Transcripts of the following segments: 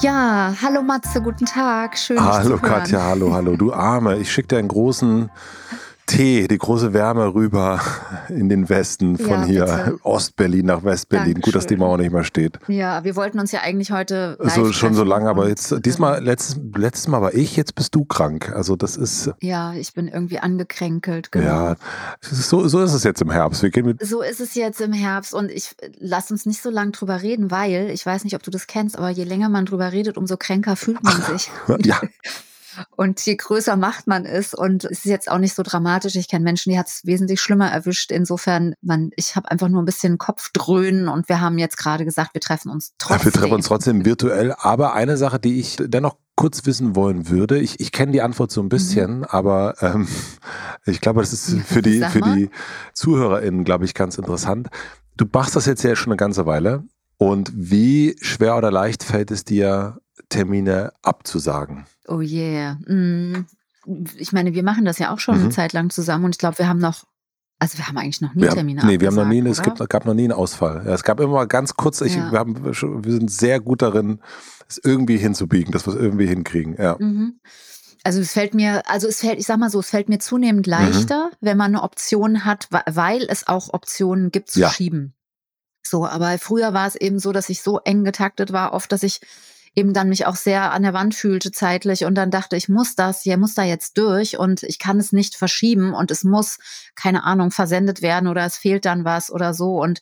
Ja, hallo Matze, guten Tag. Schön. Hallo Katja, hallo, hallo. Du Arme, ich schicke dir einen großen Tee, die große Wärme rüber in den Westen von ja, hier, Ostberlin nach Westberlin. Gut, dass die Mauer nicht mehr steht. Ja, wir wollten uns ja eigentlich heute. So, schon so lange, aber jetzt, diesmal, letztes, letztes Mal war ich, jetzt bist du krank. Also, das ist. Ja, ich bin irgendwie angekränkelt, genau. Ja, so, so ist es jetzt im Herbst. Wir gehen mit so ist es jetzt im Herbst und ich lass uns nicht so lange drüber reden, weil ich weiß nicht, ob du das kennst, aber je länger man drüber redet, umso kränker fühlt man sich. ja. Und je größer Macht man ist und es ist jetzt auch nicht so dramatisch. Ich kenne Menschen, die hat es wesentlich schlimmer erwischt. Insofern, man, ich habe einfach nur ein bisschen Kopfdröhnen und wir haben jetzt gerade gesagt, wir treffen uns trotzdem. Ja, wir treffen uns trotzdem virtuell. Aber eine Sache, die ich dennoch kurz wissen wollen würde, ich, ich kenne die Antwort so ein bisschen, mhm. aber ähm, ich glaube, das ist für die, für die ZuhörerInnen, glaube ich, ganz interessant. Du machst das jetzt ja schon eine ganze Weile. Und wie schwer oder leicht fällt es dir, Termine abzusagen? Oh yeah. Mm. Ich meine, wir machen das ja auch schon mhm. eine Zeit lang zusammen und ich glaube, wir haben noch also wir haben eigentlich noch nie wir Termine haben, Nee, wir haben noch nie, oder? es gibt, gab noch nie einen Ausfall. Ja, es gab immer ganz kurz, ich, ja. wir, haben, wir sind sehr gut darin, es irgendwie hinzubiegen, dass wir es irgendwie hinkriegen. Ja. Mhm. Also es fällt mir, also es fällt, ich sag mal so, es fällt mir zunehmend leichter, mhm. wenn man eine Option hat, weil es auch Optionen gibt zu schieben. So, aber früher war es eben so, dass ich so eng getaktet war, oft, dass ich eben dann mich auch sehr an der Wand fühlte zeitlich und dann dachte, ich muss das, ja, muss da jetzt durch und ich kann es nicht verschieben und es muss, keine Ahnung, versendet werden oder es fehlt dann was oder so und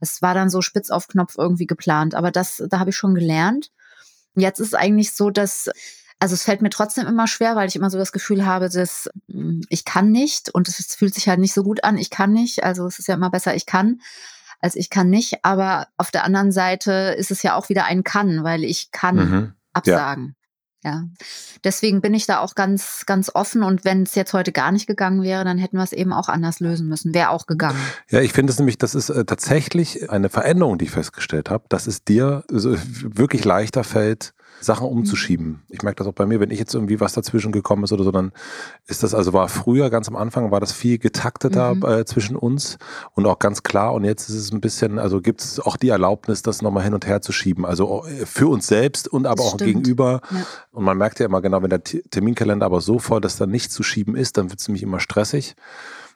es war dann so spitz auf Knopf irgendwie geplant. Aber das, da habe ich schon gelernt. Jetzt ist eigentlich so, dass also es fällt mir trotzdem immer schwer, weil ich immer so das Gefühl habe, dass hm, ich kann nicht und es fühlt sich halt nicht so gut an, ich kann nicht. Also es ist ja immer besser, ich kann als ich kann nicht. Aber auf der anderen Seite ist es ja auch wieder ein Kann, weil ich kann mhm. absagen. Ja. ja. Deswegen bin ich da auch ganz, ganz offen. Und wenn es jetzt heute gar nicht gegangen wäre, dann hätten wir es eben auch anders lösen müssen. Wäre auch gegangen. Ja, ich finde es nämlich, das ist äh, tatsächlich eine Veränderung, die ich festgestellt habe, dass es dir wirklich leichter fällt, Sachen mhm. umzuschieben. Ich merke das auch bei mir, wenn ich jetzt irgendwie was dazwischen gekommen ist oder so, dann ist das, also war früher ganz am Anfang, war das viel getakteter mhm. äh, zwischen uns und auch ganz klar und jetzt ist es ein bisschen, also gibt es auch die Erlaubnis, das nochmal hin und her zu schieben, also äh, für uns selbst und aber auch gegenüber. Ja. Und man merkt ja immer genau, wenn der Terminkalender aber so voll, dass da nichts zu schieben ist, dann wird es nämlich immer stressig.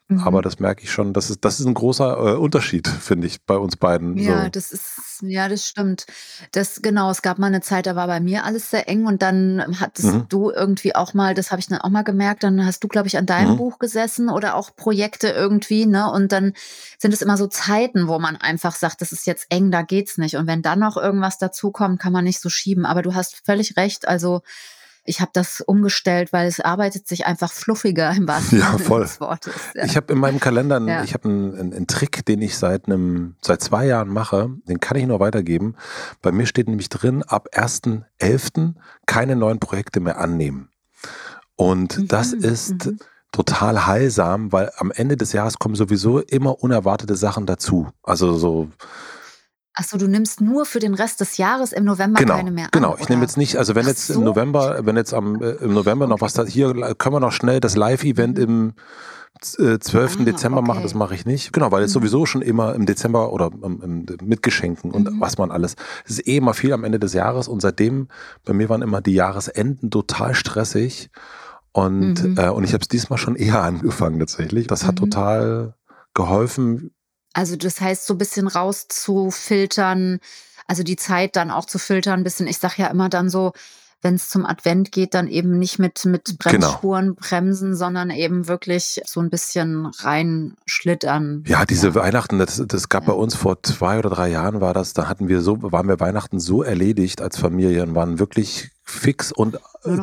Mhm. Aber das merke ich schon, das ist, das ist ein großer äh, Unterschied, finde ich, bei uns beiden. Ja, so. das ist, ja, das stimmt. Das, genau, es gab mal eine Zeit, da war bei mir alles sehr eng und dann hattest mhm. du irgendwie auch mal, das habe ich dann auch mal gemerkt, dann hast du, glaube ich, an deinem mhm. Buch gesessen oder auch Projekte irgendwie, ne? Und dann sind es immer so Zeiten, wo man einfach sagt, das ist jetzt eng, da geht's nicht. Und wenn dann noch irgendwas dazukommt, kann man nicht so schieben. Aber du hast völlig recht, also ich habe das umgestellt, weil es arbeitet sich einfach fluffiger im wahrsten ja, voll. des Wortes. Ja. Ich habe in meinem Kalender, einen, ja. ich habe einen, einen, einen, Trick, den ich seit einem, seit zwei Jahren mache, den kann ich nur weitergeben. Bei mir steht nämlich drin, ab 1.11. keine neuen Projekte mehr annehmen. Und mhm. das ist mhm. total heilsam, weil am Ende des Jahres kommen sowieso immer unerwartete Sachen dazu. Also so Achso, du nimmst nur für den Rest des Jahres im November genau, keine mehr an. Genau, ich nehme jetzt nicht, also wenn jetzt so? im November, wenn jetzt am äh, im November noch was da, hier können wir noch schnell das Live-Event im äh, 12. Ah, Dezember okay. machen, das mache ich nicht. Genau, weil jetzt mhm. sowieso schon immer im Dezember oder ähm, mit Geschenken und mhm. was man alles. Es ist eh immer viel am Ende des Jahres und seitdem, bei mir waren immer die Jahresenden total stressig und, mhm. äh, und ich habe es diesmal schon eher angefangen tatsächlich. Das hat mhm. total geholfen, also das heißt, so ein bisschen rauszufiltern, also die Zeit dann auch zu filtern, ein bisschen, ich sag ja immer dann so, wenn es zum Advent geht, dann eben nicht mit, mit genau. Bremsspuren genau. bremsen, sondern eben wirklich so ein bisschen reinschlittern. Ja, diese ja. Weihnachten, das, das gab ja. bei uns vor zwei oder drei Jahren war das, da hatten wir so, waren wir Weihnachten so erledigt als Familie und waren wirklich fix und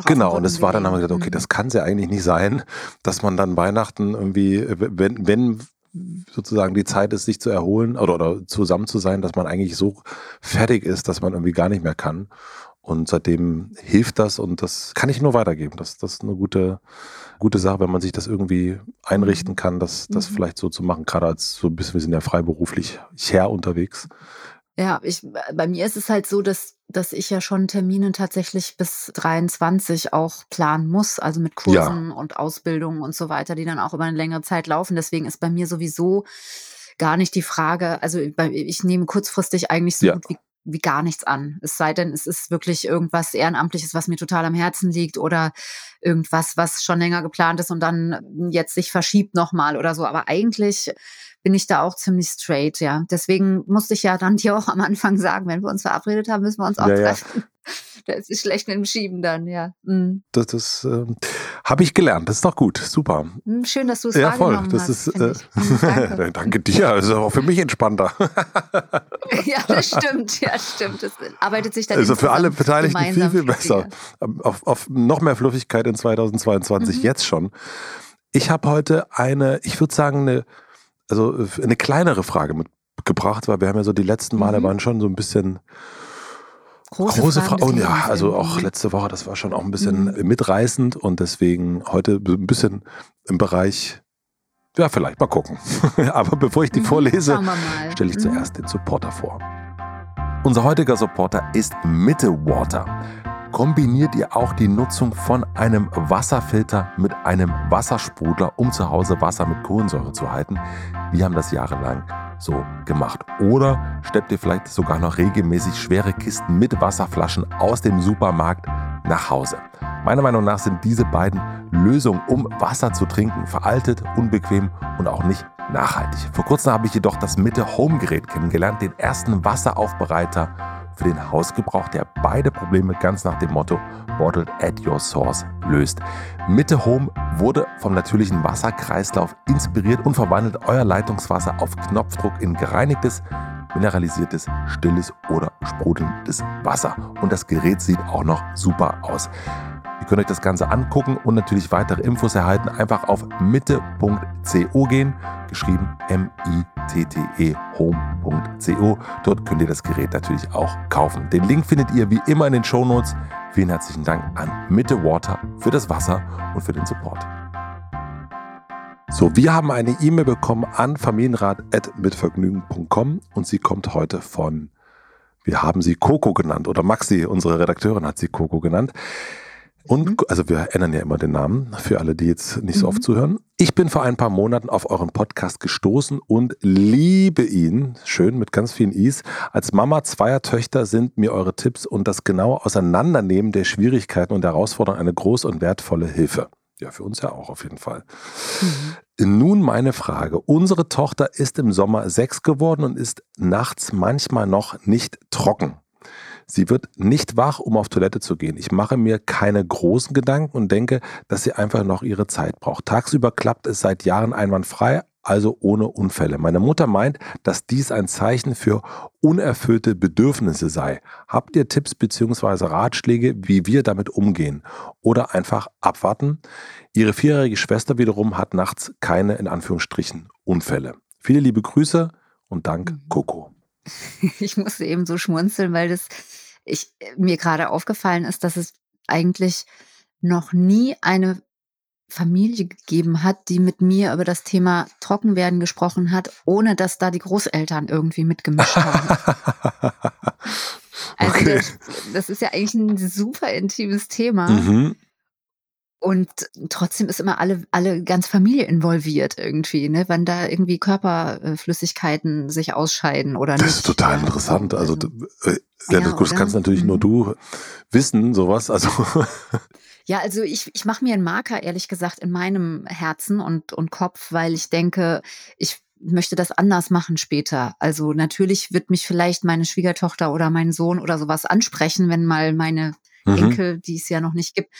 genau und es war dann haben wir gesagt, okay, mhm. das kann es ja eigentlich nicht sein, dass man dann Weihnachten irgendwie wenn wenn sozusagen die Zeit ist, sich zu erholen oder, oder zusammen zu sein, dass man eigentlich so fertig ist, dass man irgendwie gar nicht mehr kann. Und seitdem hilft das und das kann ich nur weitergeben. Das, das ist eine gute, gute Sache, wenn man sich das irgendwie einrichten kann, das, das mhm. vielleicht so zu machen. Gerade als so ein bisschen, wir sind ja freiberuflich her unterwegs. Ja, ich, bei mir ist es halt so, dass, dass ich ja schon Termine tatsächlich bis 23 auch planen muss, also mit Kursen ja. und Ausbildungen und so weiter, die dann auch über eine längere Zeit laufen. Deswegen ist bei mir sowieso gar nicht die Frage, also ich nehme kurzfristig eigentlich so ja. gut wie wie gar nichts an. Es sei denn, es ist wirklich irgendwas Ehrenamtliches, was mir total am Herzen liegt oder irgendwas, was schon länger geplant ist und dann jetzt sich verschiebt nochmal oder so. Aber eigentlich bin ich da auch ziemlich straight, ja. Deswegen musste ich ja dann dir auch am Anfang sagen, wenn wir uns verabredet haben, müssen wir uns auch ja, treffen. Ja. Das ist schlecht mit dem Schieben dann, ja. Mhm. Das, das äh, habe ich gelernt. Das ist doch gut. Super. Hm, schön, dass du es Ja, voll. Das hast, ist, äh, danke. danke dir. Das ist auch für mich entspannter. ja, das stimmt. Ja, stimmt. Das arbeitet sich dann Also für alle Beteiligten viel, viel besser. Auf, auf noch mehr Fluffigkeit in 2022 mhm. jetzt schon. Ich habe heute eine, ich würde sagen, eine, also eine kleinere Frage mitgebracht, weil wir haben ja so die letzten Male mhm. waren schon so ein bisschen große, große Fragen. Und ja, also auch letzte Woche, das war schon auch ein bisschen mhm. mitreißend und deswegen heute ein bisschen im Bereich, ja, vielleicht mal gucken. Aber bevor ich die mhm, vorlese, stelle ich mhm. zuerst den Supporter vor. Unser heutiger Supporter ist Mitte Water. Kombiniert ihr auch die Nutzung von einem Wasserfilter mit einem Wassersprudler, um zu Hause Wasser mit Kohlensäure zu halten? Wir haben das jahrelang so gemacht. Oder steppt ihr vielleicht sogar noch regelmäßig schwere Kisten mit Wasserflaschen aus dem Supermarkt nach Hause. Meiner Meinung nach sind diese beiden Lösungen, um Wasser zu trinken, veraltet, unbequem und auch nicht nachhaltig. Vor kurzem habe ich jedoch das Mitte Home Gerät kennengelernt, den ersten Wasseraufbereiter für den Hausgebrauch, der beide Probleme ganz nach dem Motto Bottled at Your Source löst. Mitte Home wurde vom natürlichen Wasserkreislauf inspiriert und verwandelt euer Leitungswasser auf Knopfdruck in gereinigtes, mineralisiertes, stilles oder sprudelndes Wasser. Und das Gerät sieht auch noch super aus. Ihr könnt euch das Ganze angucken und natürlich weitere Infos erhalten. Einfach auf mitte.co gehen, geschrieben M-I-T-T-E home.co. Dort könnt ihr das Gerät natürlich auch kaufen. Den Link findet ihr wie immer in den Show Notes. Vielen herzlichen Dank an Mitte Water für das Wasser und für den Support. So, wir haben eine E-Mail bekommen an familienrat.mitvergnügen.com und sie kommt heute von, wir haben sie Coco genannt oder Maxi, unsere Redakteurin hat sie Coco genannt. Und mhm. also wir ändern ja immer den Namen für alle, die jetzt nicht so oft mhm. zuhören. Ich bin vor ein paar Monaten auf euren Podcast gestoßen und liebe ihn, schön mit ganz vielen Is. Als Mama zweier Töchter sind mir eure Tipps und das genaue Auseinandernehmen der Schwierigkeiten und Herausforderungen eine große und wertvolle Hilfe. Ja, für uns ja auch auf jeden Fall. Mhm. Nun meine Frage. Unsere Tochter ist im Sommer sechs geworden und ist nachts manchmal noch nicht trocken. Sie wird nicht wach, um auf Toilette zu gehen. Ich mache mir keine großen Gedanken und denke, dass sie einfach noch ihre Zeit braucht. Tagsüber klappt es seit Jahren einwandfrei, also ohne Unfälle. Meine Mutter meint, dass dies ein Zeichen für unerfüllte Bedürfnisse sei. Habt ihr Tipps bzw. Ratschläge, wie wir damit umgehen? Oder einfach abwarten? Ihre vierjährige Schwester wiederum hat nachts keine, in Anführungsstrichen, Unfälle. Viele liebe Grüße und Dank, mhm. Coco. Ich musste eben so schmunzeln, weil das ich, mir gerade aufgefallen ist, dass es eigentlich noch nie eine Familie gegeben hat, die mit mir über das Thema Trockenwerden gesprochen hat, ohne dass da die Großeltern irgendwie mitgemischt haben. also okay. das, das, ist ja eigentlich ein super intimes Thema. Mhm. Und trotzdem ist immer alle, alle ganz Familie involviert irgendwie, ne? wenn da irgendwie Körperflüssigkeiten sich ausscheiden oder das nicht. Das ist total interessant. Also, also äh, ja, ja, das kannst natürlich mhm. nur du wissen, sowas. Also. Ja, also ich, ich mache mir einen Marker, ehrlich gesagt, in meinem Herzen und, und Kopf, weil ich denke, ich möchte das anders machen später. Also natürlich wird mich vielleicht meine Schwiegertochter oder mein Sohn oder sowas ansprechen, wenn mal meine mhm. Enkel, die es ja noch nicht gibt,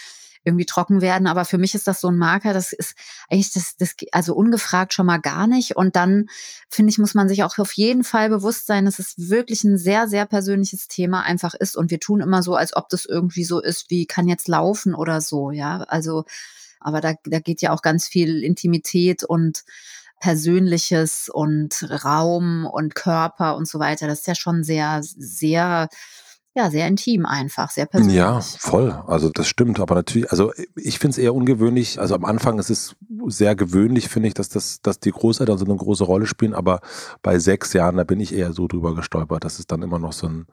irgendwie trocken werden. Aber für mich ist das so ein Marker, das ist eigentlich das, das also ungefragt schon mal gar nicht. Und dann finde ich, muss man sich auch auf jeden Fall bewusst sein, dass es wirklich ein sehr, sehr persönliches Thema einfach ist. Und wir tun immer so, als ob das irgendwie so ist, wie kann jetzt laufen oder so, ja. Also, aber da, da geht ja auch ganz viel Intimität und Persönliches und Raum und Körper und so weiter. Das ist ja schon sehr, sehr ja, sehr intim einfach, sehr persönlich. Ja, voll. Also das stimmt. Aber natürlich, also ich finde es eher ungewöhnlich. Also am Anfang ist es sehr gewöhnlich, finde ich, dass, das, dass die Großeltern so eine große Rolle spielen. Aber bei sechs Jahren, da bin ich eher so drüber gestolpert, dass es dann immer noch so, ein,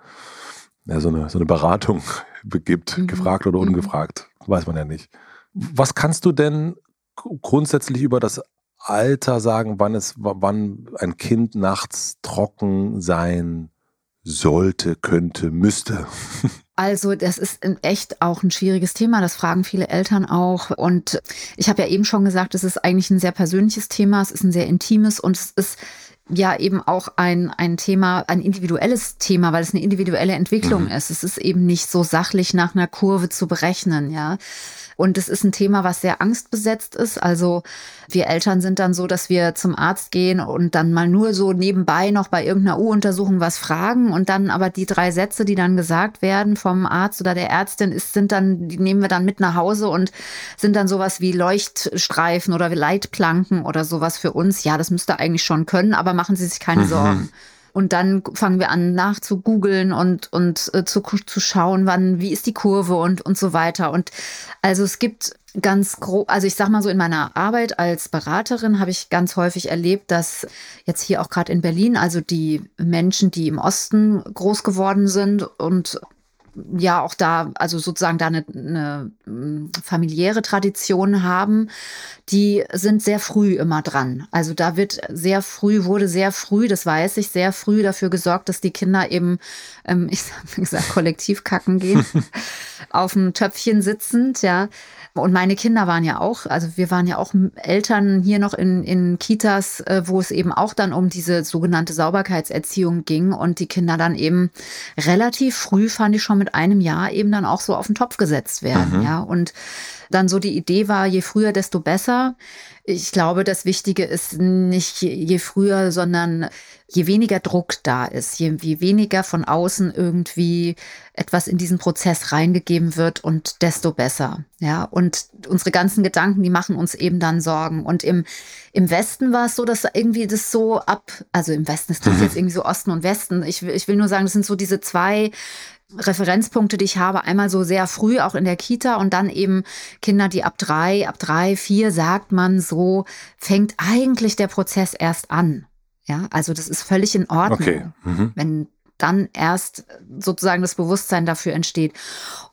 ja, so, eine, so eine Beratung gibt, mhm. gefragt oder mhm. ungefragt. Weiß man ja nicht. Was kannst du denn grundsätzlich über das Alter sagen, wann es, wann ein Kind nachts trocken sein sollte, könnte, müsste? Also das ist echt auch ein schwieriges Thema. Das fragen viele Eltern auch. Und ich habe ja eben schon gesagt, es ist eigentlich ein sehr persönliches Thema. Es ist ein sehr intimes und es ist ja eben auch ein, ein Thema, ein individuelles Thema, weil es eine individuelle Entwicklung mhm. ist. Es ist eben nicht so sachlich nach einer Kurve zu berechnen, ja. Und es ist ein Thema, was sehr angstbesetzt ist. Also wir Eltern sind dann so, dass wir zum Arzt gehen und dann mal nur so nebenbei noch bei irgendeiner U-Untersuchung was fragen und dann aber die drei Sätze, die dann gesagt werden vom Arzt oder der Ärztin, ist, sind dann, die nehmen wir dann mit nach Hause und sind dann sowas wie Leuchtstreifen oder Leitplanken oder sowas für uns. Ja, das müsste eigentlich schon können, aber machen Sie sich keine mhm. Sorgen. Und dann fangen wir an nachzugoogeln und, und äh, zu, zu schauen, wann, wie ist die Kurve und, und so weiter. Und also es gibt ganz grob, also ich sag mal so in meiner Arbeit als Beraterin habe ich ganz häufig erlebt, dass jetzt hier auch gerade in Berlin, also die Menschen, die im Osten groß geworden sind und ja auch da, also sozusagen da eine, eine mm, familiäre Tradition haben, die sind sehr früh immer dran. Also da wird sehr früh, wurde sehr früh, das weiß ich, sehr früh dafür gesorgt, dass die Kinder eben, ähm, ich wie gesagt, kollektiv kacken gehen, auf dem Töpfchen sitzend, ja. Und meine Kinder waren ja auch, also wir waren ja auch Eltern hier noch in, in Kitas, äh, wo es eben auch dann um diese sogenannte Sauberkeitserziehung ging und die Kinder dann eben relativ früh, fand ich schon mit einem Jahr, eben dann auch so auf den Topf gesetzt werden. Mhm. Ja, und dann so die Idee war, je früher, desto besser. Ich glaube, das Wichtige ist nicht je früher, sondern je weniger Druck da ist, je, je weniger von außen irgendwie etwas in diesen Prozess reingegeben wird und desto besser. Ja, und unsere ganzen Gedanken, die machen uns eben dann Sorgen. Und im, im Westen war es so, dass irgendwie das so ab, also im Westen ist das mhm. jetzt irgendwie so Osten und Westen. Ich, ich will nur sagen, das sind so diese zwei Referenzpunkte, die ich habe, einmal so sehr früh auch in der Kita und dann eben Kinder, die ab drei, ab drei, vier sagt man so, fängt eigentlich der Prozess erst an. Ja, also das ist völlig in Ordnung, okay. mhm. wenn dann erst sozusagen das Bewusstsein dafür entsteht.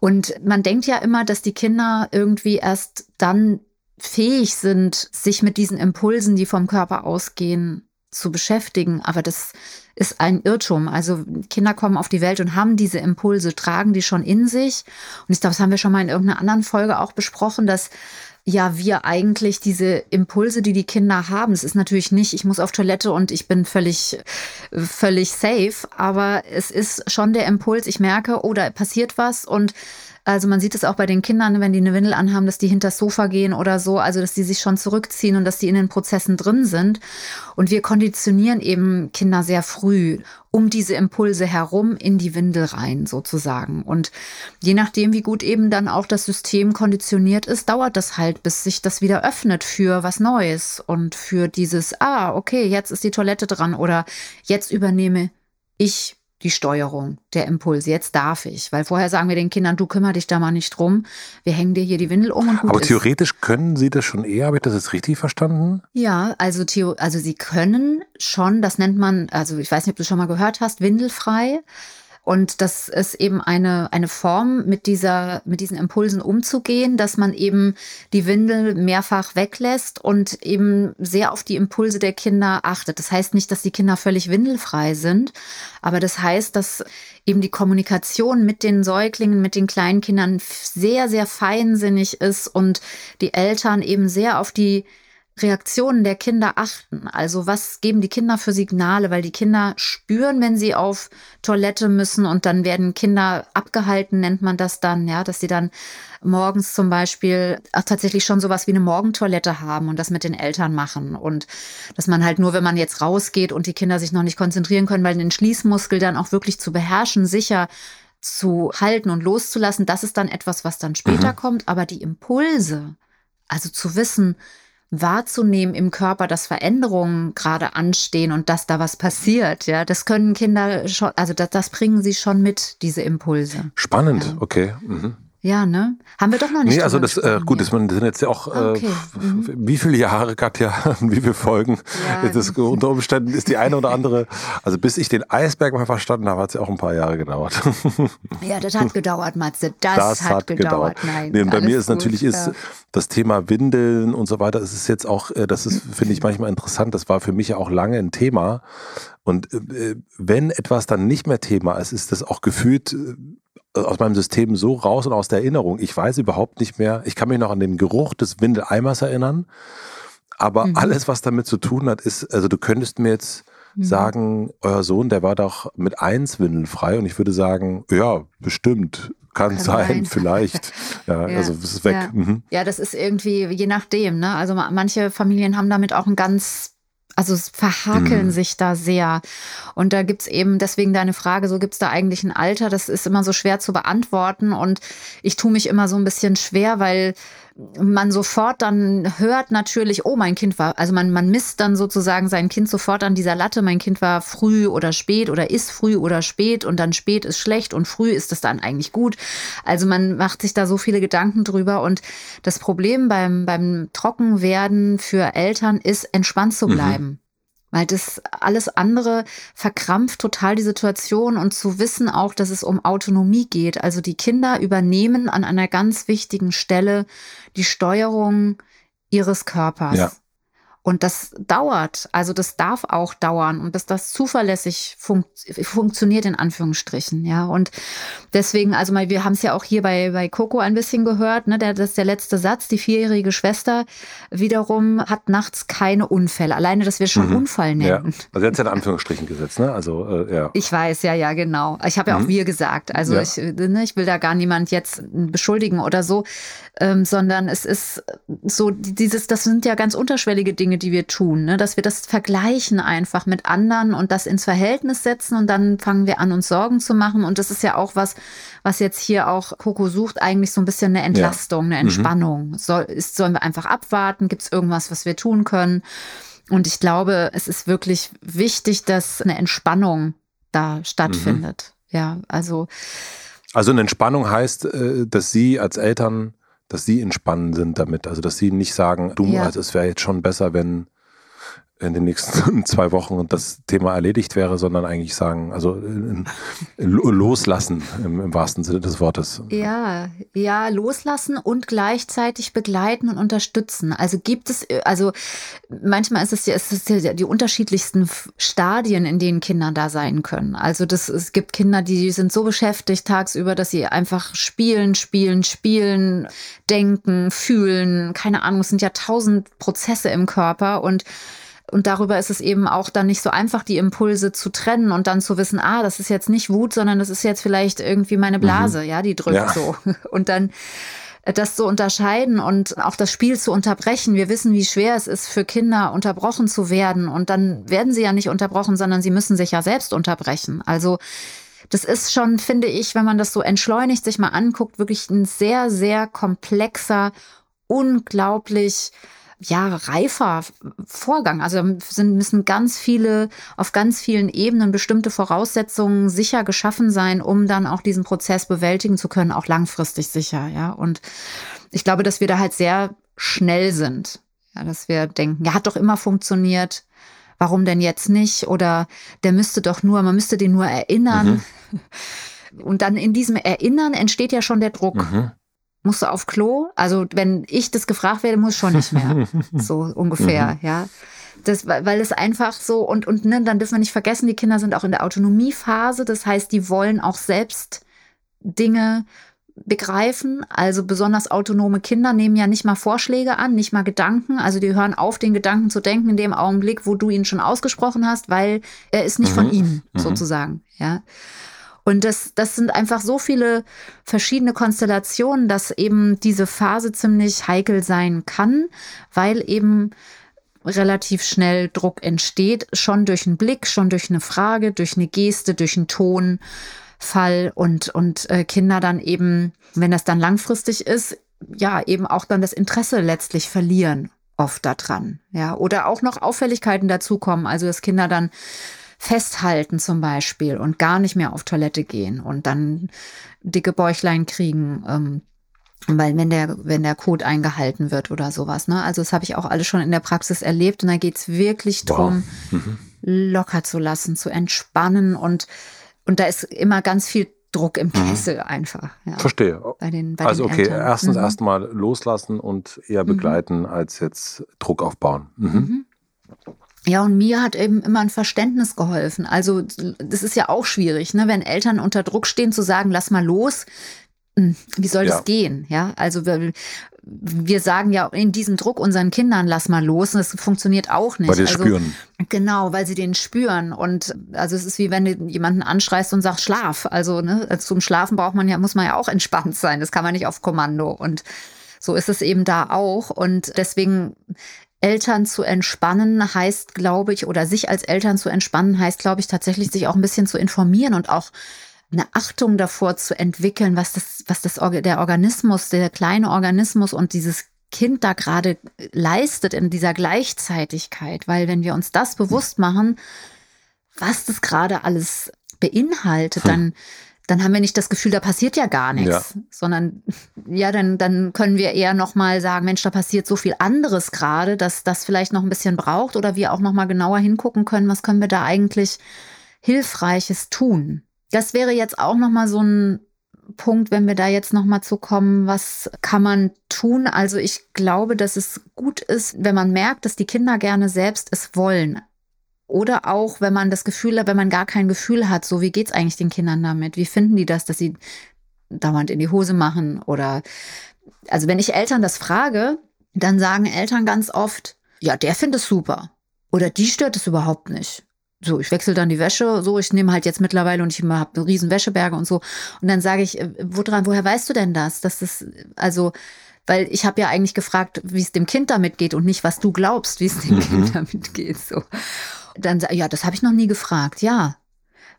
Und man denkt ja immer, dass die Kinder irgendwie erst dann fähig sind, sich mit diesen Impulsen, die vom Körper ausgehen, zu beschäftigen. Aber das ist ein Irrtum. Also Kinder kommen auf die Welt und haben diese Impulse, tragen die schon in sich. Und ich glaube, das haben wir schon mal in irgendeiner anderen Folge auch besprochen, dass ja wir eigentlich diese Impulse, die die Kinder haben, es ist natürlich nicht, ich muss auf Toilette und ich bin völlig, völlig safe, aber es ist schon der Impuls, ich merke, oh, da passiert was und also man sieht es auch bei den Kindern, wenn die eine Windel anhaben, dass die hinter das Sofa gehen oder so, also dass die sich schon zurückziehen und dass die in den Prozessen drin sind. Und wir konditionieren eben Kinder sehr früh um diese Impulse herum in die Windel rein sozusagen. Und je nachdem, wie gut eben dann auch das System konditioniert ist, dauert das halt, bis sich das wieder öffnet für was Neues und für dieses, ah, okay, jetzt ist die Toilette dran oder jetzt übernehme ich die Steuerung, der Impuls. Jetzt darf ich. Weil vorher sagen wir den Kindern, du kümmer dich da mal nicht drum. Wir hängen dir hier die Windel um und gut Aber theoretisch ist. können sie das schon eher, habe ich das jetzt richtig verstanden? Ja, also, also sie können schon, das nennt man, also ich weiß nicht, ob du schon mal gehört hast, windelfrei. Und das ist eben eine, eine Form, mit dieser, mit diesen Impulsen umzugehen, dass man eben die Windel mehrfach weglässt und eben sehr auf die Impulse der Kinder achtet. Das heißt nicht, dass die Kinder völlig windelfrei sind, aber das heißt, dass eben die Kommunikation mit den Säuglingen, mit den kleinen Kindern sehr, sehr feinsinnig ist und die Eltern eben sehr auf die Reaktionen der Kinder achten. Also was geben die Kinder für Signale, weil die Kinder spüren, wenn sie auf Toilette müssen und dann werden Kinder abgehalten, nennt man das dann, ja, dass sie dann morgens zum Beispiel auch tatsächlich schon sowas wie eine Morgentoilette haben und das mit den Eltern machen und dass man halt nur, wenn man jetzt rausgeht und die Kinder sich noch nicht konzentrieren können, weil den Schließmuskel dann auch wirklich zu beherrschen, sicher zu halten und loszulassen, das ist dann etwas, was dann später mhm. kommt, aber die Impulse, also zu wissen, wahrzunehmen im Körper, dass Veränderungen gerade anstehen und dass da was passiert. Ja, das können Kinder schon, also das, das bringen sie schon mit, diese Impulse. Spannend, ja. okay. Mhm. Ja, ne? Haben wir doch noch nicht. Nee, also das, äh, gut, das sind jetzt ja auch, äh, okay. äh, mhm. wie viele Jahre, Katja, wie viele Folgen. Ja. Das, unter Umständen ist die eine oder andere, also bis ich den Eisberg mal verstanden habe, hat es ja auch ein paar Jahre gedauert. Ja, das hat gedauert, Matze. Das, das hat, hat, gedauert. gedauert. Nein, nee, und bei mir ist gut, natürlich ist das Thema Windeln und so weiter, es ist jetzt auch, äh, das ist, finde ich manchmal interessant, das war für mich ja auch lange ein Thema. Und äh, wenn etwas dann nicht mehr Thema ist, ist das auch gefühlt äh, aus meinem System so raus und aus der Erinnerung. Ich weiß überhaupt nicht mehr. Ich kann mich noch an den Geruch des Windeleimers erinnern. Aber mhm. alles, was damit zu tun hat, ist, also du könntest mir jetzt mhm. sagen, euer Sohn, der war doch mit eins windelfrei. Und ich würde sagen, ja, bestimmt. Kann, kann sein, sein, vielleicht. Ja, ja, also es ist weg. Ja. Mhm. ja, das ist irgendwie je nachdem. Ne? Also manche Familien haben damit auch ein ganz also es verhakeln mhm. sich da sehr. Und da gibt's eben, deswegen deine Frage, so gibt's da eigentlich ein Alter? Das ist immer so schwer zu beantworten. Und ich tue mich immer so ein bisschen schwer, weil man sofort dann hört natürlich, oh, mein Kind war, also man, man misst dann sozusagen sein Kind sofort an dieser Latte, mein Kind war früh oder spät oder ist früh oder spät und dann spät ist schlecht und früh ist es dann eigentlich gut. Also man macht sich da so viele Gedanken drüber und das Problem beim, beim Trockenwerden für Eltern ist, entspannt zu mhm. bleiben. Mhm. Weil das alles andere verkrampft total die Situation und zu wissen auch, dass es um Autonomie geht. Also die Kinder übernehmen an einer ganz wichtigen Stelle die Steuerung ihres Körpers. Ja. Und das dauert, also das darf auch dauern und bis das zuverlässig fun funktioniert in Anführungsstrichen, ja. Und deswegen, also mal, wir haben es ja auch hier bei, bei Coco ein bisschen gehört, ne, der, das ist der letzte Satz, die vierjährige Schwester wiederum hat nachts keine Unfälle. Alleine, dass wir schon mhm. Unfall nennen. Ja. Also jetzt in Anführungsstrichen gesetzt, ne? Also, äh, ja. Ich weiß, ja, ja, genau. Ich habe ja auch mhm. wir gesagt. Also ja. ich, ne, ich will da gar niemand jetzt beschuldigen oder so, ähm, sondern es ist so dieses, das sind ja ganz unterschwellige Dinge, Dinge, die wir tun, ne? dass wir das vergleichen einfach mit anderen und das ins Verhältnis setzen und dann fangen wir an, uns Sorgen zu machen. Und das ist ja auch was, was jetzt hier auch Coco sucht, eigentlich so ein bisschen eine Entlastung, ja. eine mhm. Entspannung. Mhm. Soll, ist, sollen wir einfach abwarten? Gibt es irgendwas, was wir tun können? Und ich glaube, es ist wirklich wichtig, dass eine Entspannung da stattfindet. Mhm. Ja, also. Also eine Entspannung heißt, äh, dass Sie als Eltern dass sie entspannen sind damit. Also dass sie nicht sagen, du, ja. also es wäre jetzt schon besser, wenn in den nächsten zwei Wochen das Thema erledigt wäre, sondern eigentlich sagen, also loslassen im, im, wahrsten Sinne des Wortes. Ja, ja, loslassen und gleichzeitig begleiten und unterstützen. Also gibt es, also manchmal ist es ja, es ist ja die unterschiedlichsten Stadien, in denen Kinder da sein können. Also das, es gibt Kinder, die sind so beschäftigt tagsüber, dass sie einfach spielen, spielen, spielen, denken, fühlen, keine Ahnung, es sind ja tausend Prozesse im Körper und und darüber ist es eben auch dann nicht so einfach, die Impulse zu trennen und dann zu wissen, ah, das ist jetzt nicht Wut, sondern das ist jetzt vielleicht irgendwie meine Blase, mhm. ja, die drückt ja. so. Und dann äh, das zu unterscheiden und auch das Spiel zu unterbrechen. Wir wissen, wie schwer es ist für Kinder, unterbrochen zu werden. Und dann werden sie ja nicht unterbrochen, sondern sie müssen sich ja selbst unterbrechen. Also das ist schon, finde ich, wenn man das so entschleunigt sich mal anguckt, wirklich ein sehr, sehr komplexer, unglaublich ja, reifer Vorgang. Also sind, müssen ganz viele, auf ganz vielen Ebenen bestimmte Voraussetzungen sicher geschaffen sein, um dann auch diesen Prozess bewältigen zu können, auch langfristig sicher, ja. Und ich glaube, dass wir da halt sehr schnell sind. Ja, dass wir denken, ja, hat doch immer funktioniert. Warum denn jetzt nicht? Oder der müsste doch nur, man müsste den nur erinnern. Mhm. Und dann in diesem Erinnern entsteht ja schon der Druck. Mhm musst du auf Klo? Also wenn ich das gefragt werde, muss ich schon nicht mehr. so ungefähr, mhm. ja. Das, weil es einfach so, und, und ne, dann dürfen wir nicht vergessen, die Kinder sind auch in der Autonomiephase. Das heißt, die wollen auch selbst Dinge begreifen. Also besonders autonome Kinder nehmen ja nicht mal Vorschläge an, nicht mal Gedanken. Also die hören auf, den Gedanken zu denken in dem Augenblick, wo du ihn schon ausgesprochen hast, weil er ist nicht mhm. von ihnen mhm. sozusagen. Ja. Und das, das sind einfach so viele verschiedene Konstellationen, dass eben diese Phase ziemlich heikel sein kann, weil eben relativ schnell Druck entsteht, schon durch einen Blick, schon durch eine Frage, durch eine Geste, durch einen Tonfall und, und äh, Kinder dann eben, wenn das dann langfristig ist, ja, eben auch dann das Interesse letztlich verlieren oft daran. Ja, oder auch noch Auffälligkeiten dazukommen, also dass Kinder dann festhalten zum Beispiel und gar nicht mehr auf Toilette gehen und dann dicke Bäuchlein kriegen, ähm, weil wenn der, wenn der Code eingehalten wird oder sowas. Ne? Also das habe ich auch alles schon in der Praxis erlebt und da geht es wirklich wow. mhm. locker zu lassen, zu entspannen und, und da ist immer ganz viel Druck im mhm. Kessel mhm. einfach. Ja. Verstehe. Bei den, bei also den okay, Eltern. erstens mhm. erstmal loslassen und eher mhm. begleiten als jetzt Druck aufbauen. Ja, und mir hat eben immer ein Verständnis geholfen. Also das ist ja auch schwierig, ne? wenn Eltern unter Druck stehen, zu sagen, lass mal los. Hm, wie soll das gehen? Ja, also wir, wir sagen ja in diesem Druck unseren Kindern, lass mal los. Und das funktioniert auch nicht. Weil die also, spüren. Genau, weil sie den spüren. Und also es ist wie wenn du jemanden anschreist und sagst, schlaf. Also ne, zum Schlafen braucht man ja, muss man ja auch entspannt sein. Das kann man nicht auf Kommando. Und so ist es eben da auch. Und deswegen Eltern zu entspannen heißt, glaube ich, oder sich als Eltern zu entspannen heißt, glaube ich, tatsächlich sich auch ein bisschen zu informieren und auch eine Achtung davor zu entwickeln, was das, was das der Organismus, der kleine Organismus und dieses Kind da gerade leistet in dieser Gleichzeitigkeit. Weil wenn wir uns das bewusst machen, was das gerade alles beinhaltet, hm. dann dann haben wir nicht das Gefühl, da passiert ja gar nichts, ja. sondern ja, dann, dann können wir eher nochmal sagen, Mensch, da passiert so viel anderes gerade, dass das vielleicht noch ein bisschen braucht oder wir auch nochmal genauer hingucken können, was können wir da eigentlich Hilfreiches tun. Das wäre jetzt auch nochmal so ein Punkt, wenn wir da jetzt nochmal zu kommen, was kann man tun? Also ich glaube, dass es gut ist, wenn man merkt, dass die Kinder gerne selbst es wollen. Oder auch, wenn man das Gefühl hat, wenn man gar kein Gefühl hat, so wie geht's eigentlich den Kindern damit? Wie finden die das, dass sie dauernd in die Hose machen? Oder also wenn ich Eltern das frage, dann sagen Eltern ganz oft, ja, der findet es super. Oder die stört es überhaupt nicht. So, ich wechsle dann die Wäsche, so, ich nehme halt jetzt mittlerweile und ich habe riesen Wäscheberge und so. Und dann sage ich, äh, woran, woher weißt du denn das? Dass das, also, weil ich habe ja eigentlich gefragt, wie es dem Kind damit geht und nicht, was du glaubst, wie es dem mhm. Kind damit geht. So dann ja, das habe ich noch nie gefragt. Ja,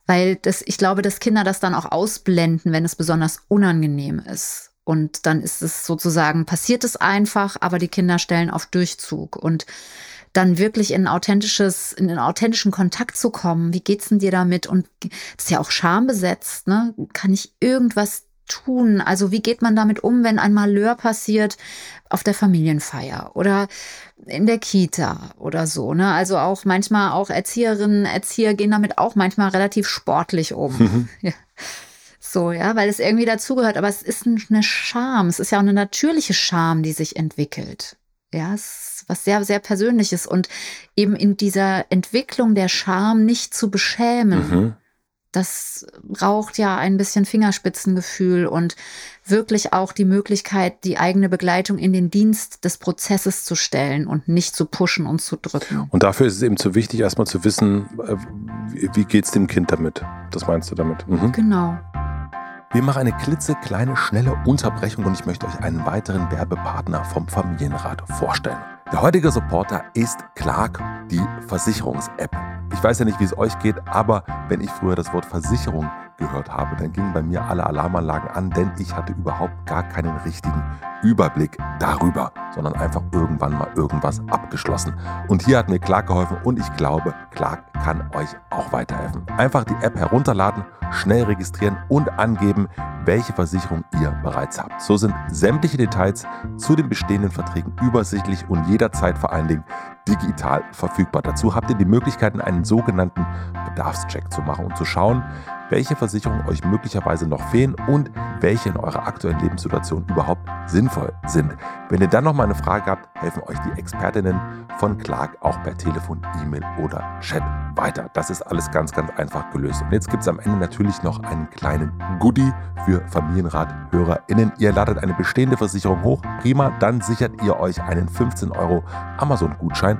weil das, ich glaube, dass Kinder das dann auch ausblenden, wenn es besonders unangenehm ist. Und dann ist es sozusagen, passiert es einfach, aber die Kinder stellen auf Durchzug. Und dann wirklich in authentisches, in einen authentischen Kontakt zu kommen. Wie geht's denn dir damit? Und das ist ja auch schambesetzt, ne? Kann ich irgendwas tun? Also wie geht man damit um, wenn ein Malheur passiert auf der Familienfeier oder in der Kita oder so, ne? Also auch manchmal auch Erzieherinnen, Erzieher gehen damit auch manchmal relativ sportlich um. Mhm. Ja. So, ja, weil es irgendwie dazugehört, aber es ist eine Scham, es ist ja auch eine natürliche Scham, die sich entwickelt. Ja, es ist was sehr, sehr Persönliches und eben in dieser Entwicklung der Scham nicht zu beschämen. Mhm das braucht ja ein bisschen Fingerspitzengefühl und wirklich auch die Möglichkeit, die eigene Begleitung in den Dienst des Prozesses zu stellen und nicht zu pushen und zu drücken. Und dafür ist es eben zu wichtig, erstmal zu wissen, äh, wie geht es dem Kind damit? Das meinst du damit? Mhm. Genau. Wir machen eine klitzekleine, schnelle Unterbrechung und ich möchte euch einen weiteren Werbepartner vom Familienrat vorstellen. Der heutige Supporter ist Clark, die Versicherungs-App. Ich weiß ja nicht, wie es euch geht, aber wenn ich früher das Wort Versicherung gehört habe, dann gingen bei mir alle Alarmanlagen an, denn ich hatte überhaupt gar keinen richtigen Überblick darüber, sondern einfach irgendwann mal irgendwas abgeschlossen. Und hier hat mir Clark geholfen und ich glaube, Clark kann euch auch weiterhelfen. Einfach die App herunterladen, schnell registrieren und angeben, welche Versicherung ihr bereits habt. So sind sämtliche Details zu den bestehenden Verträgen übersichtlich und jederzeit vor allen Dingen digital verfügbar. Dazu habt ihr die Möglichkeit, einen sogenannten Bedarfscheck zu machen und zu schauen, welche Versicherungen euch möglicherweise noch fehlen und welche in eurer aktuellen Lebenssituation überhaupt sinnvoll sind. Wenn ihr dann noch mal eine Frage habt, helfen euch die Expertinnen von Clark auch per Telefon, E-Mail oder Chat weiter. Das ist alles ganz, ganz einfach gelöst. Und jetzt gibt es am Ende natürlich noch einen kleinen Goodie für Familienrat-HörerInnen. Ihr ladet eine bestehende Versicherung hoch. Prima, dann sichert ihr euch einen 15 Euro Amazon-Gutschein.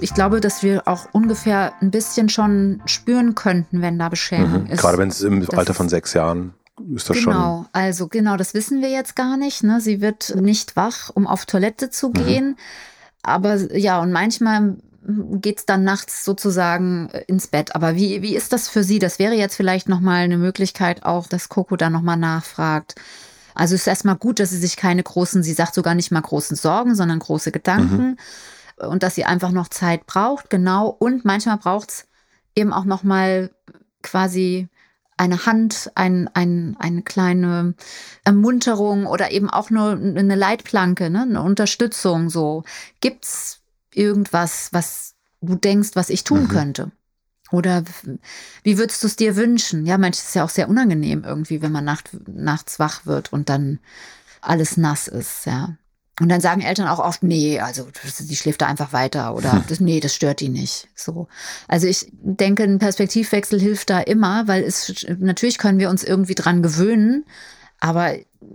ich glaube, dass wir auch ungefähr ein bisschen schon spüren könnten, wenn da Beschämung mhm. ist. Gerade wenn es im Alter von sechs Jahren ist das genau, schon. Genau, also genau, das wissen wir jetzt gar nicht. Ne? Sie wird nicht wach, um auf Toilette zu mhm. gehen. Mhm. Aber ja, und manchmal geht es dann nachts sozusagen äh, ins Bett. Aber wie, wie ist das für Sie? Das wäre jetzt vielleicht nochmal eine Möglichkeit auch, dass Coco da nochmal nachfragt. Also es ist erstmal gut, dass sie sich keine großen, sie sagt sogar nicht mal großen Sorgen, sondern große Gedanken. Mhm. Und dass sie einfach noch Zeit braucht, genau. Und manchmal braucht es eben auch nochmal quasi eine Hand, ein, ein, eine kleine Ermunterung oder eben auch nur eine Leitplanke, ne? eine Unterstützung. So gibt's irgendwas, was du denkst, was ich tun mhm. könnte? Oder wie würdest du es dir wünschen? Ja, manches ist ja auch sehr unangenehm irgendwie, wenn man nacht, nachts wach wird und dann alles nass ist, ja. Und dann sagen Eltern auch oft, nee, also die schläft da einfach weiter oder hm. das, nee, das stört die nicht. So. Also ich denke, ein Perspektivwechsel hilft da immer, weil es natürlich können wir uns irgendwie dran gewöhnen, aber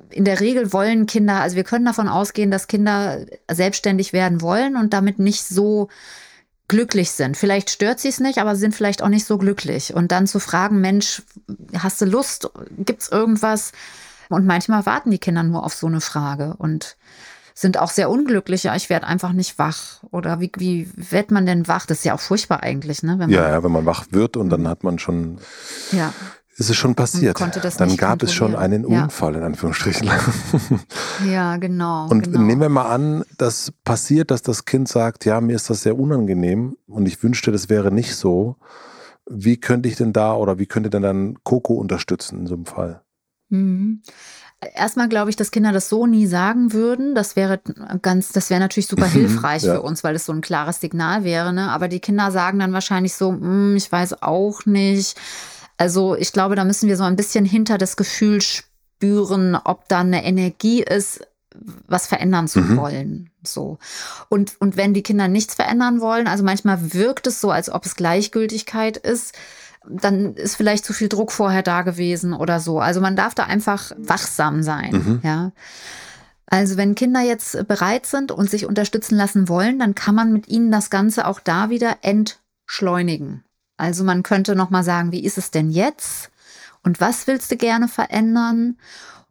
in der Regel wollen Kinder, also wir können davon ausgehen, dass Kinder selbstständig werden wollen und damit nicht so glücklich sind. Vielleicht stört sie es nicht, aber sie sind vielleicht auch nicht so glücklich. Und dann zu fragen, Mensch, hast du Lust? Gibt's irgendwas? Und manchmal warten die Kinder nur auf so eine Frage. Und sind auch sehr unglücklich. Ja, ich werde einfach nicht wach. Oder wie, wie wird man denn wach? Das ist ja auch furchtbar eigentlich, ne? Wenn ja, ja, wenn man wach wird und dann hat man schon. Ja. Ist es schon passiert? dann gab es schon einen ja. Unfall, in Anführungsstrichen. Ja, genau. Und genau. nehmen wir mal an, dass passiert, dass das Kind sagt, ja, mir ist das sehr unangenehm und ich wünschte, das wäre nicht so. Wie könnte ich denn da oder wie könnte denn dann Coco unterstützen in so einem Fall? Mhm. Erstmal glaube ich, dass Kinder das so nie sagen würden. Das wäre ganz, das wäre natürlich super hilfreich ja. für uns, weil es so ein klares Signal wäre. Ne? Aber die Kinder sagen dann wahrscheinlich so, hm, ich weiß auch nicht. Also ich glaube, da müssen wir so ein bisschen hinter das Gefühl spüren, ob da eine Energie ist, was verändern zu mhm. wollen. So. Und, und wenn die Kinder nichts verändern wollen, also manchmal wirkt es so, als ob es Gleichgültigkeit ist dann ist vielleicht zu viel Druck vorher da gewesen oder so. Also man darf da einfach wachsam sein, mhm. ja. Also wenn Kinder jetzt bereit sind und sich unterstützen lassen wollen, dann kann man mit ihnen das Ganze auch da wieder entschleunigen. Also man könnte noch mal sagen, wie ist es denn jetzt? Und was willst du gerne verändern?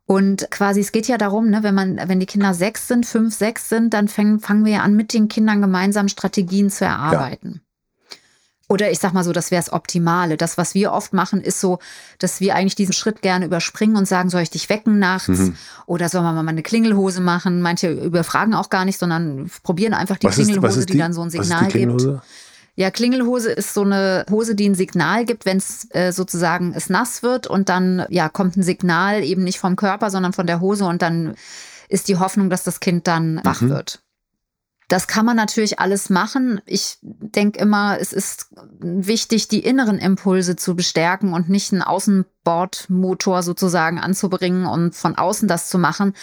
Und quasi, es geht ja darum, ne, wenn man, wenn die Kinder sechs sind, fünf, sechs sind, dann fangen, fangen wir ja an, mit den Kindern gemeinsam Strategien zu erarbeiten. Ja. Oder ich sag mal so, das wäre das Optimale. Das, was wir oft machen, ist so, dass wir eigentlich diesen Schritt gerne überspringen und sagen, soll ich dich wecken nachts? Mhm. Oder soll man mal eine Klingelhose machen? Manche überfragen auch gar nicht, sondern probieren einfach die was Klingelhose, ist, die, die, dann so ein Signal gibt. Ja, Klingelhose ist so eine Hose, die ein Signal gibt, wenn es äh, sozusagen es nass wird und dann ja kommt ein Signal eben nicht vom Körper, sondern von der Hose und dann ist die Hoffnung, dass das Kind dann wach mhm. wird. Das kann man natürlich alles machen. Ich denke immer, es ist wichtig, die inneren Impulse zu bestärken und nicht einen Außenbordmotor sozusagen anzubringen und von außen das zu machen.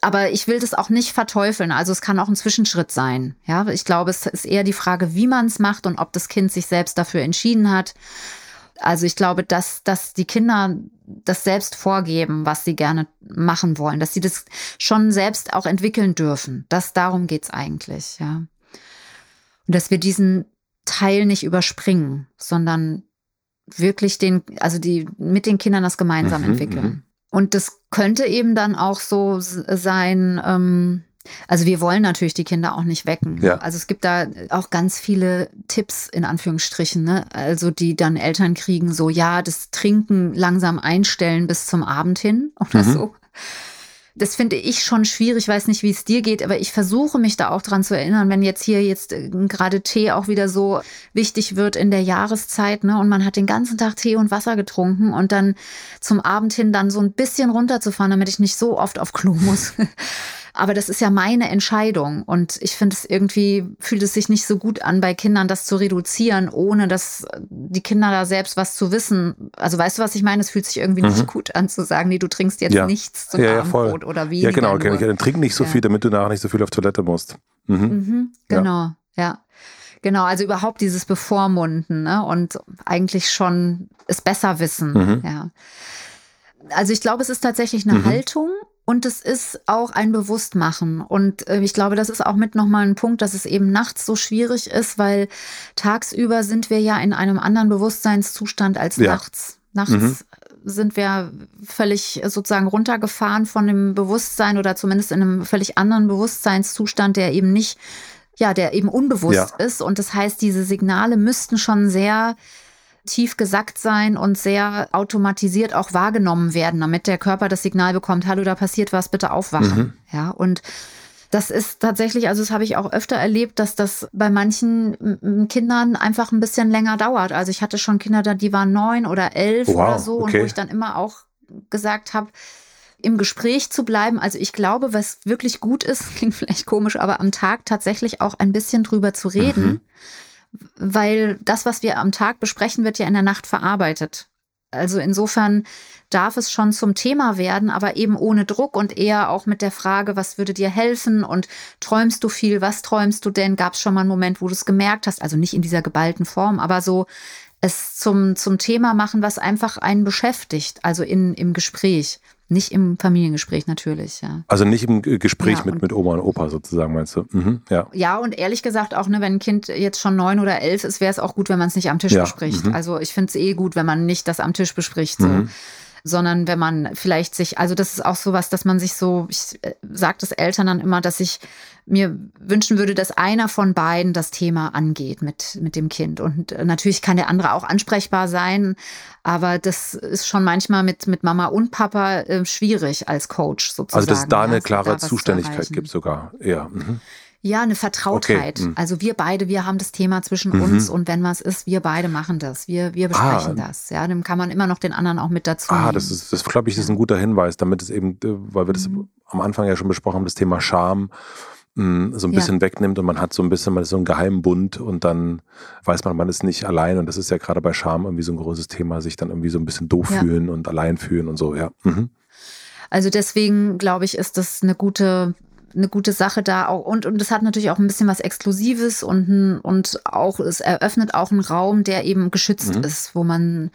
Aber ich will das auch nicht verteufeln. Also es kann auch ein Zwischenschritt sein. Ja, ich glaube, es ist eher die Frage, wie man es macht und ob das Kind sich selbst dafür entschieden hat. Also ich glaube, dass, dass die Kinder das selbst vorgeben, was sie gerne machen wollen, dass sie das schon selbst auch entwickeln dürfen. Das darum geht's eigentlich, ja. Und dass wir diesen Teil nicht überspringen, sondern wirklich den, also die mit den Kindern das gemeinsam mhm, entwickeln. Mhm. Und das könnte eben dann auch so sein, ähm, Also wir wollen natürlich die Kinder auch nicht wecken. Ja. Also es gibt da auch ganz viele Tipps in Anführungsstrichen, ne? Also die dann Eltern kriegen, so ja, das Trinken langsam einstellen bis zum Abend hin oder mhm. so. Das finde ich schon schwierig, ich weiß nicht, wie es dir geht, aber ich versuche mich da auch dran zu erinnern, wenn jetzt hier jetzt äh, gerade Tee auch wieder so wichtig wird in der Jahreszeit, ne, und man hat den ganzen Tag Tee und Wasser getrunken und dann zum Abend hin dann so ein bisschen runterzufahren, damit ich nicht so oft auf Klo muss. Aber das ist ja meine Entscheidung. Und ich finde es irgendwie, fühlt es sich nicht so gut an, bei Kindern das zu reduzieren, ohne dass die Kinder da selbst was zu wissen. Also weißt du, was ich meine? Es fühlt sich irgendwie mhm. nicht gut an zu sagen, nee, du trinkst jetzt ja. nichts zum ja, Abendbrot ja, oder wie. Ja, genau. Okay. Dann trink nicht so viel, damit du nachher nicht so viel auf Toilette musst. Mhm. Mhm, genau, ja. Genau, also überhaupt dieses Bevormunden ne? und eigentlich schon es besser wissen. Mhm. Ja. Also ich glaube, es ist tatsächlich eine mhm. Haltung und es ist auch ein Bewusstmachen. Und äh, ich glaube, das ist auch mit nochmal ein Punkt, dass es eben nachts so schwierig ist, weil tagsüber sind wir ja in einem anderen Bewusstseinszustand als ja. nachts. Nachts mhm. sind wir völlig sozusagen runtergefahren von dem Bewusstsein oder zumindest in einem völlig anderen Bewusstseinszustand, der eben nicht, ja, der eben unbewusst ja. ist. Und das heißt, diese Signale müssten schon sehr tief gesackt sein und sehr automatisiert auch wahrgenommen werden, damit der Körper das Signal bekommt, hallo, da passiert was, bitte aufwachen. Mhm. Ja, und das ist tatsächlich, also das habe ich auch öfter erlebt, dass das bei manchen Kindern einfach ein bisschen länger dauert. Also ich hatte schon Kinder da, die waren neun oder elf wow, oder so, okay. und wo ich dann immer auch gesagt habe, im Gespräch zu bleiben. Also ich glaube, was wirklich gut ist, klingt vielleicht komisch, aber am Tag tatsächlich auch ein bisschen drüber zu reden. Mhm weil das, was wir am Tag besprechen, wird ja in der Nacht verarbeitet. Also insofern darf es schon zum Thema werden, aber eben ohne Druck und eher auch mit der Frage, was würde dir helfen und träumst du viel, was träumst du denn? Gab es schon mal einen Moment, wo du es gemerkt hast? Also nicht in dieser geballten Form, aber so es zum, zum Thema machen, was einfach einen beschäftigt, also in, im Gespräch. Nicht im Familiengespräch natürlich, ja. Also nicht im Gespräch ja, mit, mit Oma und Opa sozusagen, meinst du? Mhm, ja. ja, und ehrlich gesagt auch, ne, wenn ein Kind jetzt schon neun oder elf ist, wäre es auch gut, wenn man es nicht am Tisch ja, bespricht. Mhm. Also ich finde es eh gut, wenn man nicht das am Tisch bespricht. So. Mhm sondern wenn man vielleicht sich, also das ist auch sowas, dass man sich so, ich äh, sage das Eltern dann immer, dass ich mir wünschen würde, dass einer von beiden das Thema angeht mit, mit dem Kind. Und äh, natürlich kann der andere auch ansprechbar sein, aber das ist schon manchmal mit, mit Mama und Papa äh, schwierig als Coach sozusagen. Also dass es da eine klare da Zuständigkeit gibt sogar, ja. Mhm. Ja, eine Vertrautheit. Okay. Mhm. Also wir beide, wir haben das Thema zwischen mhm. uns und wenn was ist, wir beide machen das. Wir, wir besprechen ah. das. Ja, dann kann man immer noch den anderen auch mit dazu. Ah, nehmen. das ist, das glaube ich, ist ein guter Hinweis, damit es eben, äh, weil wir das mhm. am Anfang ja schon besprochen haben, das Thema Scham mm, so ein bisschen ja. wegnimmt und man hat so ein bisschen, man ist so ein Geheimbund und dann weiß man, man ist nicht allein und das ist ja gerade bei Scham irgendwie so ein großes Thema, sich dann irgendwie so ein bisschen doof ja. fühlen und allein fühlen und so, ja. Mhm. Also deswegen glaube ich, ist das eine gute eine gute Sache da auch. Und, und es hat natürlich auch ein bisschen was Exklusives und, und auch, es eröffnet auch einen Raum, der eben geschützt mhm. ist, wo man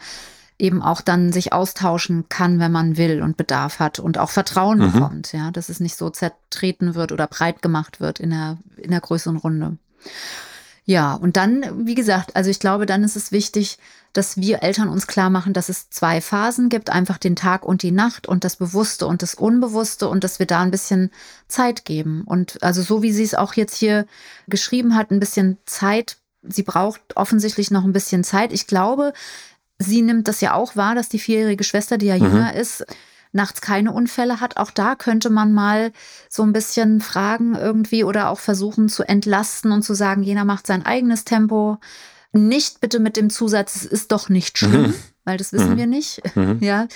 eben auch dann sich austauschen kann, wenn man will und Bedarf hat und auch Vertrauen mhm. bekommt, ja, dass es nicht so zertreten wird oder breit gemacht wird in der, in der größeren Runde. Ja, und dann, wie gesagt, also ich glaube, dann ist es wichtig, dass wir Eltern uns klar machen, dass es zwei Phasen gibt, einfach den Tag und die Nacht und das Bewusste und das Unbewusste und dass wir da ein bisschen Zeit geben. Und also so wie sie es auch jetzt hier geschrieben hat, ein bisschen Zeit. Sie braucht offensichtlich noch ein bisschen Zeit. Ich glaube, sie nimmt das ja auch wahr, dass die vierjährige Schwester, die ja mhm. jünger ist, nachts keine Unfälle hat. Auch da könnte man mal so ein bisschen fragen irgendwie oder auch versuchen zu entlasten und zu sagen, jener macht sein eigenes Tempo. Nicht bitte mit dem Zusatz, es ist doch nicht schlimm, mhm. weil das wissen mhm. wir nicht. Mhm. Ja.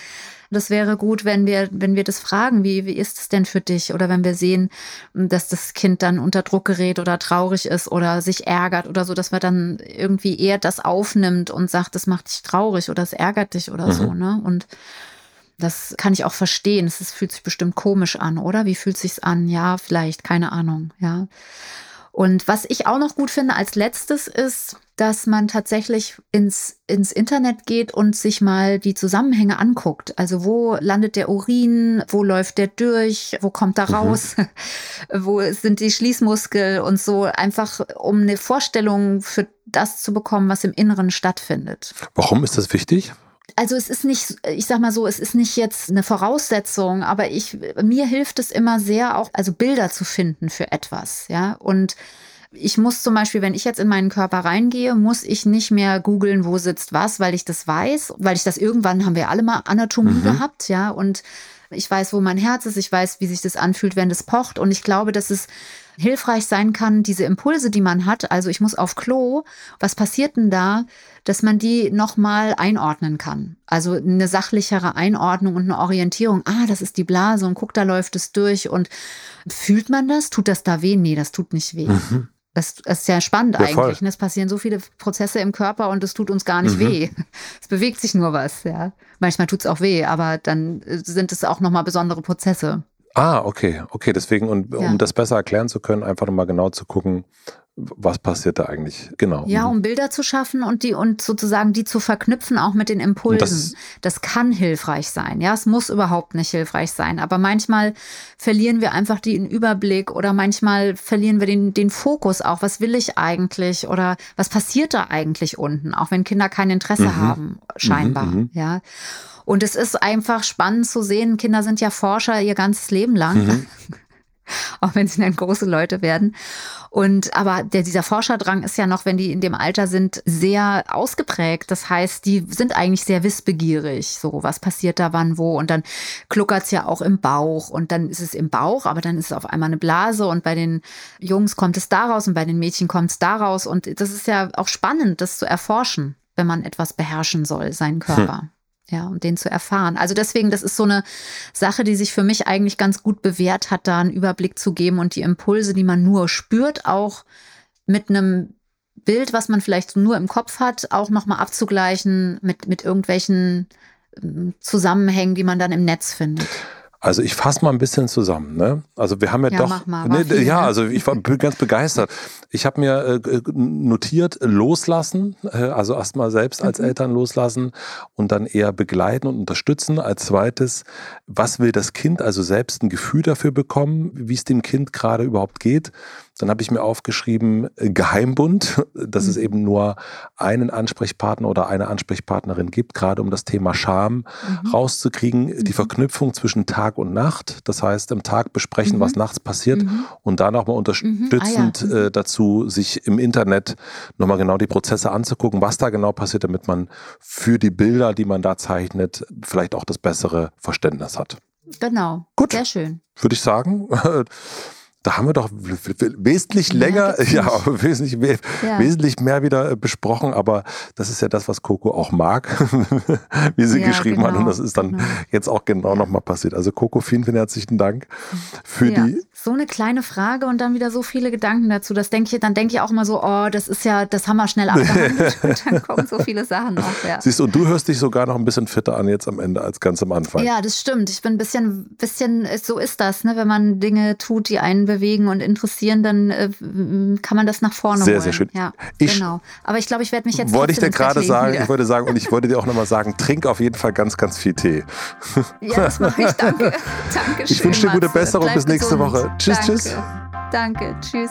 Das wäre gut, wenn wir, wenn wir das fragen, wie, wie ist es denn für dich? Oder wenn wir sehen, dass das Kind dann unter Druck gerät oder traurig ist oder sich ärgert oder so, dass man dann irgendwie eher das aufnimmt und sagt, das macht dich traurig oder es ärgert dich oder so, mhm. ne? Und das kann ich auch verstehen. Es fühlt sich bestimmt komisch an, oder? Wie fühlt sich's an? Ja, vielleicht, keine Ahnung, ja. Und was ich auch noch gut finde als letztes ist, dass man tatsächlich ins, ins Internet geht und sich mal die Zusammenhänge anguckt. Also wo landet der Urin, wo läuft der durch, wo kommt er mhm. raus, mhm. wo sind die Schließmuskel und so, einfach um eine Vorstellung für das zu bekommen, was im Inneren stattfindet. Warum ist das wichtig? Also es ist nicht, ich sag mal so, es ist nicht jetzt eine Voraussetzung, aber ich, mir hilft es immer sehr auch, also Bilder zu finden für etwas, ja. Und ich muss zum Beispiel, wenn ich jetzt in meinen Körper reingehe, muss ich nicht mehr googeln, wo sitzt was, weil ich das weiß, weil ich das irgendwann haben wir alle mal Anatomie mhm. gehabt, ja, und ich weiß, wo mein Herz ist, ich weiß, wie sich das anfühlt, wenn das pocht und ich glaube, dass es hilfreich sein kann, diese Impulse, die man hat, also ich muss auf Klo, was passiert denn da, dass man die nochmal einordnen kann? Also eine sachlichere Einordnung und eine Orientierung. Ah, das ist die Blase und guck, da läuft es durch und fühlt man das? Tut das da weh? Nee, das tut nicht weh. Mhm. Das, ist ja spannend ja, eigentlich. Ne? Es passieren so viele Prozesse im Körper und es tut uns gar nicht mhm. weh. Es bewegt sich nur was, ja. Manchmal tut es auch weh, aber dann sind es auch nochmal besondere Prozesse. Ah, okay, okay. Deswegen, und ja. um das besser erklären zu können, einfach nochmal genau zu gucken, was passiert da eigentlich? Genau. Ja, mhm. um Bilder zu schaffen und die und sozusagen die zu verknüpfen auch mit den Impulsen. Das, das, kann hilfreich sein. Ja, es muss überhaupt nicht hilfreich sein. Aber manchmal verlieren wir einfach den Überblick oder manchmal verlieren wir den, den Fokus auch. Was will ich eigentlich? Oder was passiert da eigentlich unten? Auch wenn Kinder kein Interesse mhm. haben, scheinbar. Mhm, mhm. ja. Und es ist einfach spannend zu sehen, Kinder sind ja Forscher ihr ganzes Leben lang. Mhm. auch wenn sie dann große Leute werden. Und aber der, dieser Forscherdrang ist ja noch, wenn die in dem Alter sind, sehr ausgeprägt. Das heißt, die sind eigentlich sehr wissbegierig. So, was passiert da wann wo? Und dann kluckert's ja auch im Bauch. Und dann ist es im Bauch, aber dann ist es auf einmal eine Blase. Und bei den Jungs kommt es daraus und bei den Mädchen kommt es daraus. Und das ist ja auch spannend, das zu erforschen, wenn man etwas beherrschen soll, seinen Körper. Hm ja, und den zu erfahren. Also deswegen, das ist so eine Sache, die sich für mich eigentlich ganz gut bewährt hat, da einen Überblick zu geben und die Impulse, die man nur spürt, auch mit einem Bild, was man vielleicht nur im Kopf hat, auch nochmal abzugleichen mit, mit irgendwelchen ähm, Zusammenhängen, die man dann im Netz findet. Also ich fasse mal ein bisschen zusammen. Ne? Also wir haben ja, ja doch, mal, ne, viel, ja, ne? also ich war ganz begeistert. Ich habe mir äh, notiert, loslassen, äh, also erstmal selbst als mhm. Eltern loslassen und dann eher begleiten und unterstützen. Als zweites, was will das Kind, also selbst ein Gefühl dafür bekommen, wie es dem Kind gerade überhaupt geht. Dann habe ich mir aufgeschrieben äh, Geheimbund, dass mhm. es eben nur einen Ansprechpartner oder eine Ansprechpartnerin gibt, gerade um das Thema Scham mhm. rauszukriegen. Die mhm. Verknüpfung zwischen Tag und Nacht, das heißt im Tag besprechen, was mhm. nachts passiert mhm. und da nochmal unterstützend ah, ja. äh, dazu, sich im Internet nochmal genau die Prozesse anzugucken, was da genau passiert, damit man für die Bilder, die man da zeichnet, vielleicht auch das bessere Verständnis hat. Genau. Gut. Sehr schön. Würde ich sagen. da haben wir doch wesentlich länger, ja, ja wesentlich, mehr, ja. wesentlich mehr wieder äh, besprochen, aber das ist ja das, was Coco auch mag, wie sie ja, geschrieben genau, hat und das ist dann genau. jetzt auch genau nochmal passiert. Also Coco, vielen, vielen herzlichen Dank für die so eine kleine Frage und dann wieder so viele Gedanken dazu. Das denke ich, dann denke ich auch immer so, oh, das ist ja, das haben wir schnell abgehandelt. und dann kommen so viele Sachen. Ja. Siehst du, und du hörst dich sogar noch ein bisschen fitter an jetzt am Ende als ganz am Anfang. Ja, das stimmt. Ich bin ein bisschen, bisschen, so ist das, ne? Wenn man Dinge tut, die einen bewegen und interessieren, dann äh, kann man das nach vorne sehr, holen. Sehr, sehr schön. Ja, ich, genau. Aber ich glaube, ich werde mich jetzt Wollte ich dir gerade sagen, wieder. ich wollte sagen, und ich wollte dir auch nochmal sagen, trink auf jeden Fall ganz, ganz viel Tee. Ja, das mache ich. Danke. Dankeschön. Ich wünsche dir gute Besserung. Bis nächste gesund. Woche. Tschüss, Danke. tschüss. Danke, tschüss.